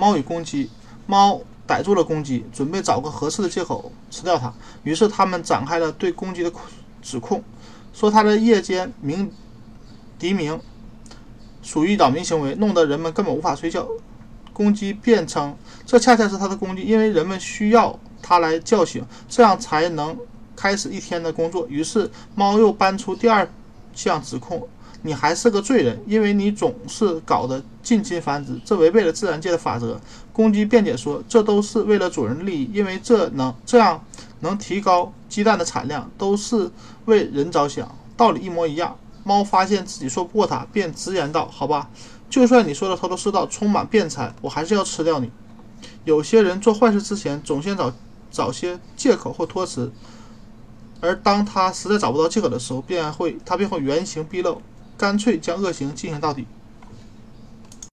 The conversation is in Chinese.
猫与公鸡。猫逮住了公鸡，准备找个合适的借口吃掉它。于是他们展开了对公鸡的指控，说它在夜间鸣笛鸣，属于扰民行为，弄得人们根本无法睡觉。公鸡辩称，这恰恰是它的工具，因为人们需要它来叫醒，这样才能开始一天的工作。于是猫又搬出第二项指控。你还是个罪人，因为你总是搞得近亲繁殖，这违背了自然界的法则。公鸡辩解说，这都是为了主人的利益，因为这能这样能提高鸡蛋的产量，都是为人着想，道理一模一样。猫发现自己说不过他，便直言道：“好吧，就算你说的头头是道，充满辩才，我还是要吃掉你。”有些人做坏事之前，总先找找些借口或托词，而当他实在找不到借口的时候，便会他便会原形毕露。干脆将恶行进行到底。